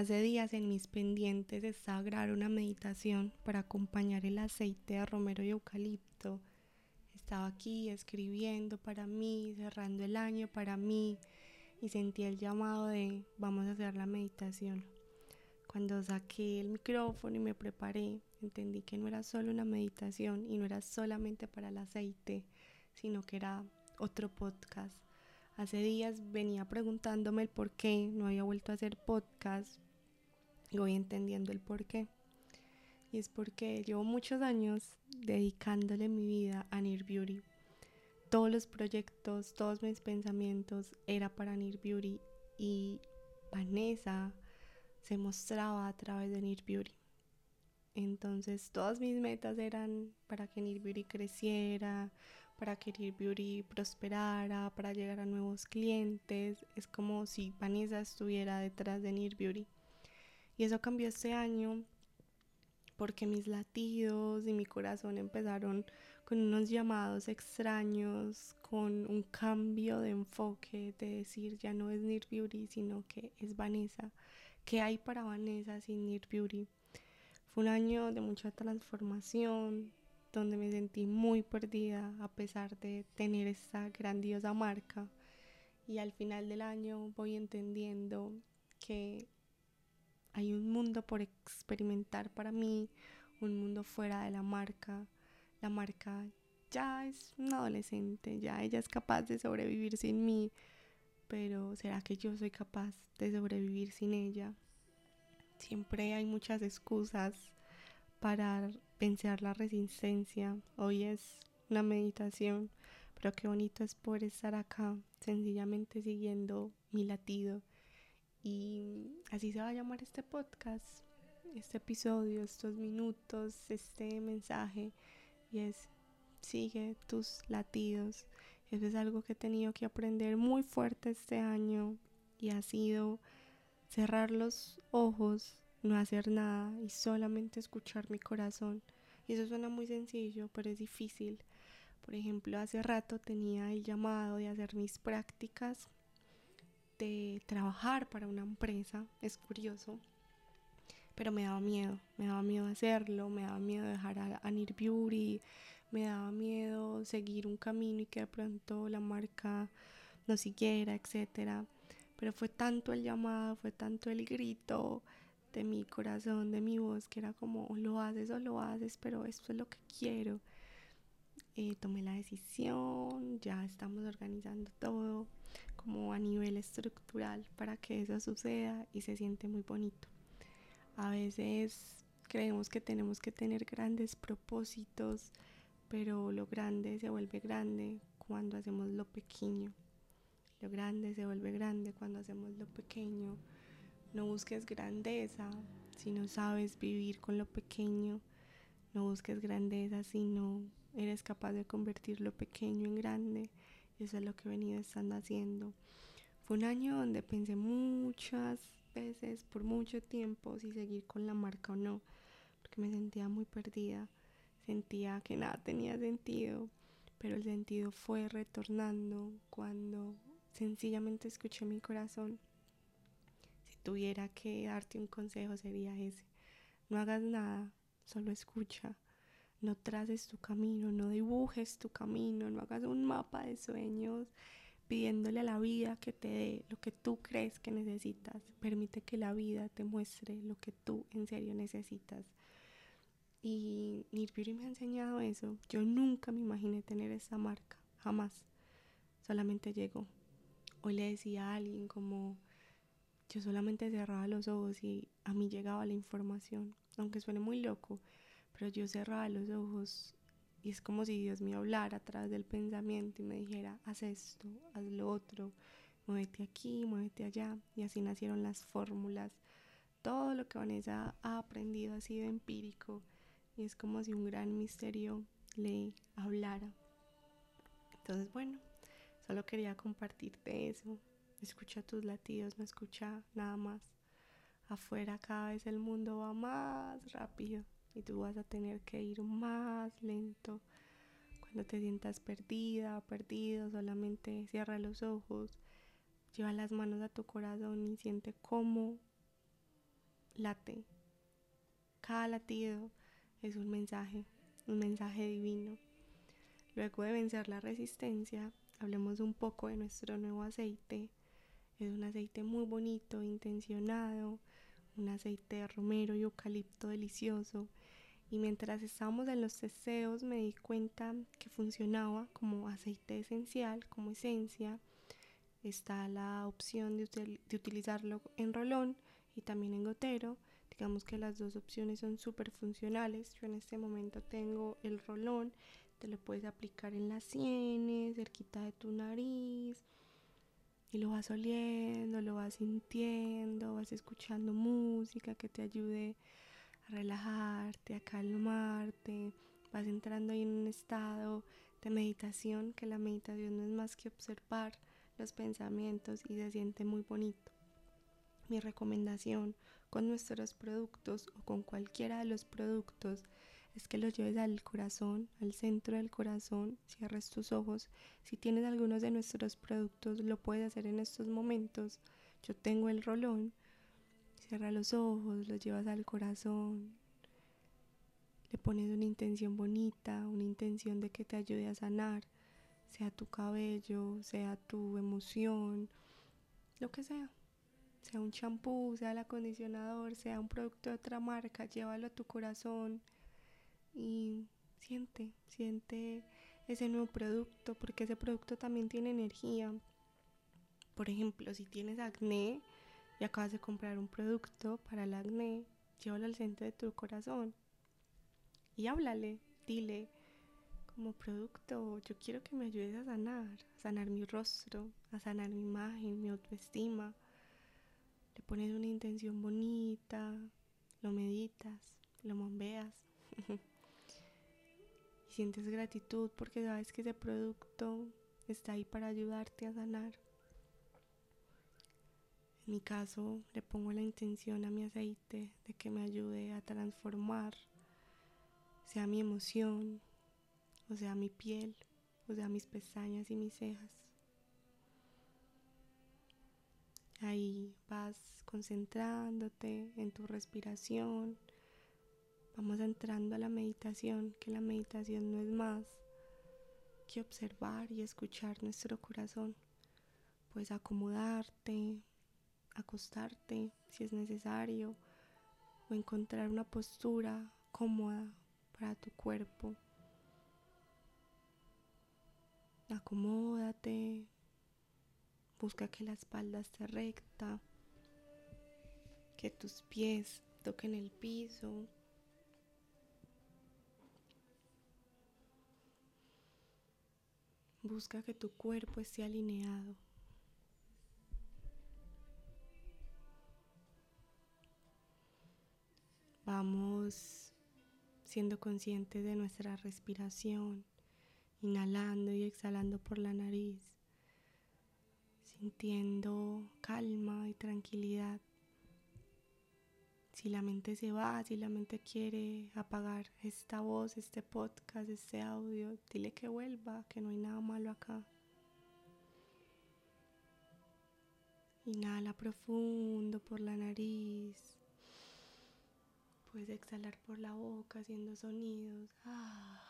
Hace días en mis pendientes estaba grabar una meditación para acompañar el aceite de romero y eucalipto. Estaba aquí escribiendo para mí, cerrando el año para mí y sentí el llamado de vamos a hacer la meditación. Cuando saqué el micrófono y me preparé, entendí que no era solo una meditación y no era solamente para el aceite, sino que era otro podcast Hace días venía preguntándome el por qué no había vuelto a hacer podcast y voy entendiendo el por qué. Y es porque llevo muchos años dedicándole mi vida a Near Beauty. Todos los proyectos, todos mis pensamientos era para Near Beauty y Vanessa se mostraba a través de Near Beauty. Entonces todas mis metas eran para que Near Beauty creciera, para que Near Beauty prosperara, para llegar a nuevos clientes. Es como si Vanessa estuviera detrás de Near Beauty. Y eso cambió este año porque mis latidos y mi corazón empezaron con unos llamados extraños, con un cambio de enfoque, de decir ya no es Near sino que es Vanessa. ¿Qué hay para Vanessa sin Near Beauty? Fue un año de mucha transformación, donde me sentí muy perdida a pesar de tener esta grandiosa marca. Y al final del año voy entendiendo que hay un mundo por experimentar para mí, un mundo fuera de la marca. La marca ya es una adolescente, ya ella es capaz de sobrevivir sin mí, pero ¿será que yo soy capaz de sobrevivir sin ella? Siempre hay muchas excusas para vencer la resistencia. Hoy es una meditación, pero qué bonito es poder estar acá, sencillamente siguiendo mi latido. Y así se va a llamar este podcast, este episodio, estos minutos, este mensaje. Y es, sigue tus latidos. Eso es algo que he tenido que aprender muy fuerte este año y ha sido cerrar los ojos no hacer nada y solamente escuchar mi corazón. Y eso suena muy sencillo, pero es difícil. Por ejemplo, hace rato tenía el llamado de hacer mis prácticas, de trabajar para una empresa, es curioso, pero me daba miedo, me daba miedo hacerlo, me daba miedo dejar a, a me daba miedo seguir un camino y que de pronto la marca no siguiera, etcétera. Pero fue tanto el llamado, fue tanto el grito, de mi corazón, de mi voz, que era como, lo haces o lo haces, pero esto es lo que quiero. Eh, tomé la decisión, ya estamos organizando todo como a nivel estructural para que eso suceda y se siente muy bonito. A veces creemos que tenemos que tener grandes propósitos, pero lo grande se vuelve grande cuando hacemos lo pequeño. Lo grande se vuelve grande cuando hacemos lo pequeño. No busques grandeza si no sabes vivir con lo pequeño. No busques grandeza si no eres capaz de convertir lo pequeño en grande. Eso es lo que he venido estando haciendo. Fue un año donde pensé muchas veces, por mucho tiempo, si seguir con la marca o no, porque me sentía muy perdida. Sentía que nada tenía sentido, pero el sentido fue retornando cuando sencillamente escuché mi corazón tuviera que darte un consejo sería ese. No hagas nada, solo escucha. No traces tu camino, no dibujes tu camino, no hagas un mapa de sueños pidiéndole a la vida que te dé lo que tú crees que necesitas. Permite que la vida te muestre lo que tú en serio necesitas. Y Nirbiri me ha enseñado eso. Yo nunca me imaginé tener esa marca, jamás. Solamente llegó. Hoy le decía a alguien como yo solamente cerraba los ojos y a mí llegaba la información, aunque suene muy loco, pero yo cerraba los ojos y es como si Dios me hablara a través del pensamiento y me dijera, haz esto, haz lo otro, muévete aquí, muévete allá. Y así nacieron las fórmulas. Todo lo que Vanessa ha aprendido ha sido empírico y es como si un gran misterio le hablara. Entonces, bueno, solo quería compartirte eso. Escucha tus latidos, no escucha nada más. Afuera cada vez el mundo va más rápido y tú vas a tener que ir más lento. Cuando te sientas perdida, perdido, solamente cierra los ojos, lleva las manos a tu corazón y siente cómo late. Cada latido es un mensaje, un mensaje divino. Luego de vencer la resistencia, hablemos un poco de nuestro nuevo aceite. Es un aceite muy bonito, intencionado, un aceite de romero y eucalipto delicioso. Y mientras estábamos en los deseos me di cuenta que funcionaba como aceite esencial, como esencia. Está la opción de, de utilizarlo en rolón y también en gotero. Digamos que las dos opciones son súper funcionales. Yo en este momento tengo el rolón te lo puedes aplicar en las sienes, cerquita de tu nariz. Y lo vas oliendo, lo vas sintiendo, vas escuchando música que te ayude relajarte, a calmarte. Vas entrando en un estado de meditación, que la meditación no es más que observar los pensamientos y se siente muy bonito. Mi recomendación con nuestros productos o con cualquiera de los productos es que lo lleves al corazón, al centro del corazón, cierres tus ojos. Si tienes algunos de nuestros productos, lo puedes hacer en estos momentos. Yo tengo el rolón, cierra los ojos, lo llevas al corazón. Le pones una intención bonita, una intención de que te ayude a sanar, sea tu cabello, sea tu emoción, lo que sea sea un champú, sea el acondicionador, sea un producto de otra marca, llévalo a tu corazón y siente, siente ese nuevo producto, porque ese producto también tiene energía. Por ejemplo, si tienes acné y acabas de comprar un producto para el acné, llévalo al centro de tu corazón y háblale, dile como producto, yo quiero que me ayudes a sanar, a sanar mi rostro, a sanar mi imagen, mi autoestima. Le pones una intención bonita, lo meditas, lo bombeas. y sientes gratitud porque sabes que ese producto está ahí para ayudarte a sanar. Mi caso, le pongo la intención a mi aceite de que me ayude a transformar, sea mi emoción, o sea mi piel, o sea mis pestañas y mis cejas. Ahí vas concentrándote en tu respiración, Vamos entrando a la meditación, que la meditación no es más que observar y escuchar nuestro corazón. Puedes acomodarte, acostarte si es necesario o encontrar una postura cómoda para tu cuerpo. Acomódate, busca que la espalda esté recta, que tus pies toquen el piso, Busca que tu cuerpo esté alineado. Vamos siendo conscientes de nuestra respiración, inhalando y exhalando por la nariz, sintiendo calma y tranquilidad. Si la mente se va, si la mente quiere apagar esta voz, este podcast, este audio, dile que vuelva, que no hay nada malo acá. Inhala profundo por la nariz. Puedes exhalar por la boca haciendo sonidos. Ah.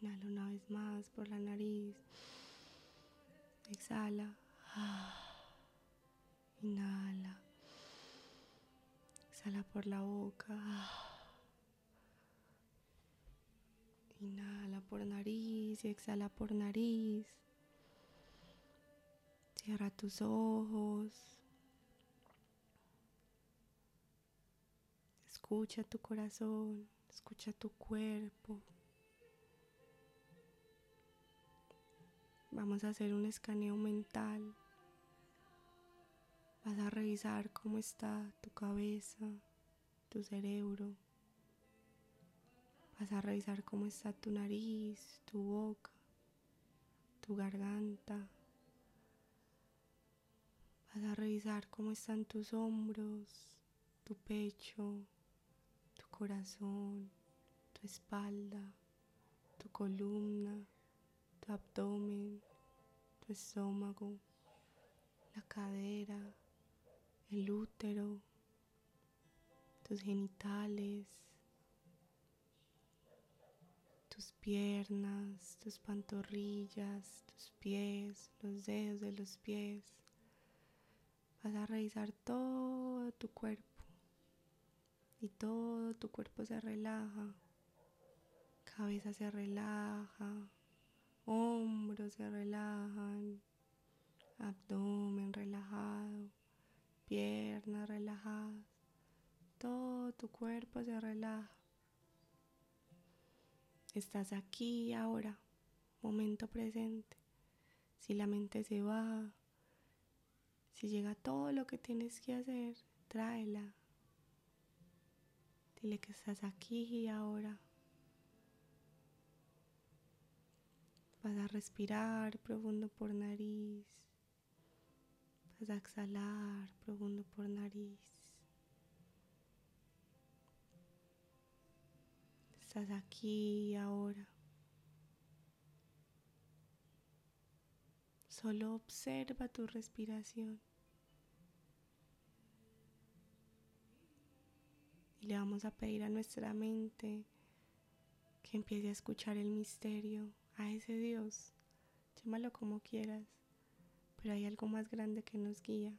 Inhala una vez más por la nariz. Exhala. Ah. Inhala. Exhala por la boca. Inhala por nariz y exhala por nariz. Cierra tus ojos. Escucha tu corazón, escucha tu cuerpo. Vamos a hacer un escaneo mental Vas a revisar cómo está tu cabeza, tu cerebro. Vas a revisar cómo está tu nariz, tu boca, tu garganta. Vas a revisar cómo están tus hombros, tu pecho, corazón, tu espalda, tu columna, tu abdomen, tu estómago, la cadera el útero, tus genitales, tus piernas, tus pantorrillas, tus pies, los dedos de los pies. Vas a revisar todo tu cuerpo y todo tu cuerpo se relaja. Cabeza se relaja, hombros se relajan, abdomen relajado, piernas relajadas, todo tu cuerpo se relaja. Estás aquí ahora, momento presente. Si la mente se va, si llega todo lo que tienes que hacer, tráela. Dile que estás aquí y ahora. Vas a respirar profundo por nariz. Vas a exhalar profundo por nariz. Estás aquí y ahora. Solo observa tu respiración. Y le vamos a pedir a nuestra mente que empiece a escuchar el misterio, a ese Dios. Llámalo como quieras pero hay algo más grande que nos guía.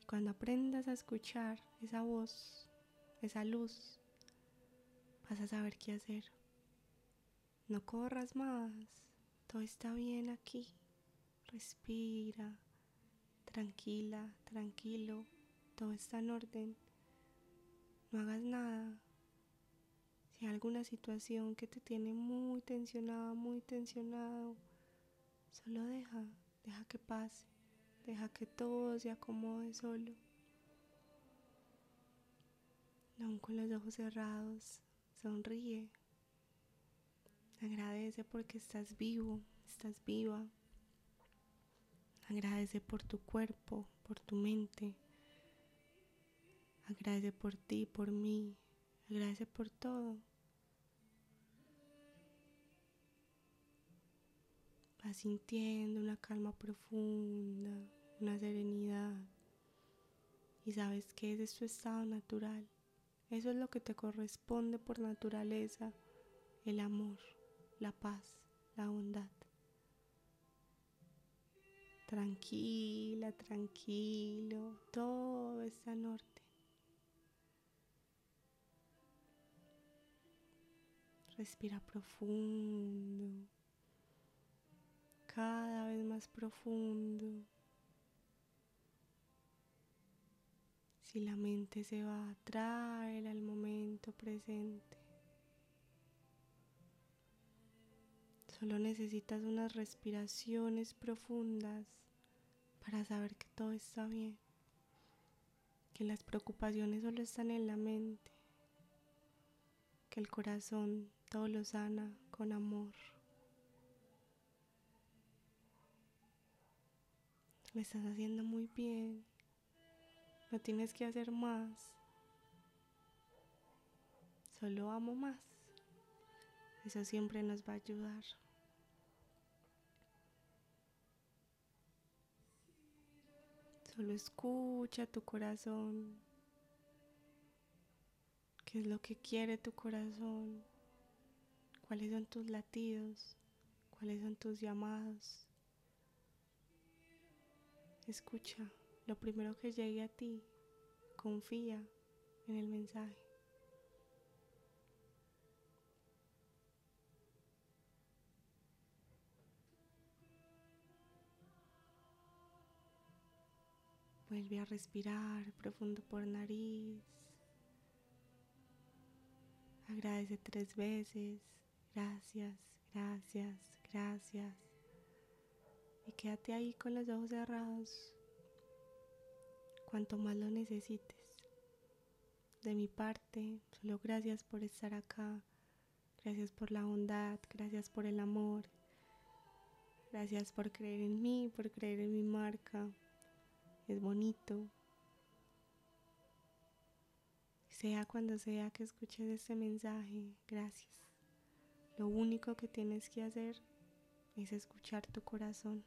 Y cuando aprendas a escuchar esa voz, esa luz, vas a saber qué hacer. No corras más, todo está bien aquí. Respira, tranquila, tranquilo, todo está en orden. No hagas nada. Si hay alguna situación que te tiene muy tensionada, muy tensionado, solo deja. Deja que pase, deja que todo se acomode solo. Aún con los ojos cerrados, sonríe. Agradece porque estás vivo, estás viva. Agradece por tu cuerpo, por tu mente. Agradece por ti, por mí. Agradece por todo. Vas sintiendo una calma profunda, una serenidad. Y sabes que ese es tu estado natural. Eso es lo que te corresponde por naturaleza. El amor, la paz, la bondad. Tranquila, tranquilo, todo está en Respira profundo cada vez más profundo. Si la mente se va a traer al momento presente. Solo necesitas unas respiraciones profundas para saber que todo está bien, que las preocupaciones solo están en la mente, que el corazón todo lo sana con amor. Lo estás haciendo muy bien. No tienes que hacer más. Solo amo más. Eso siempre nos va a ayudar. Solo escucha tu corazón. ¿Qué es lo que quiere tu corazón? ¿Cuáles son tus latidos? ¿Cuáles son tus llamados? Escucha lo primero que llegue a ti. Confía en el mensaje. Vuelve a respirar profundo por nariz. Agradece tres veces. Gracias, gracias, gracias y quédate ahí con los ojos cerrados cuanto más lo necesites. De mi parte, solo gracias por estar acá, gracias por la bondad, gracias por el amor, gracias por creer en mí, por creer en mi marca. Es bonito. Sea cuando sea que escuches este mensaje, gracias. Lo único que tienes que hacer es escuchar tu corazón.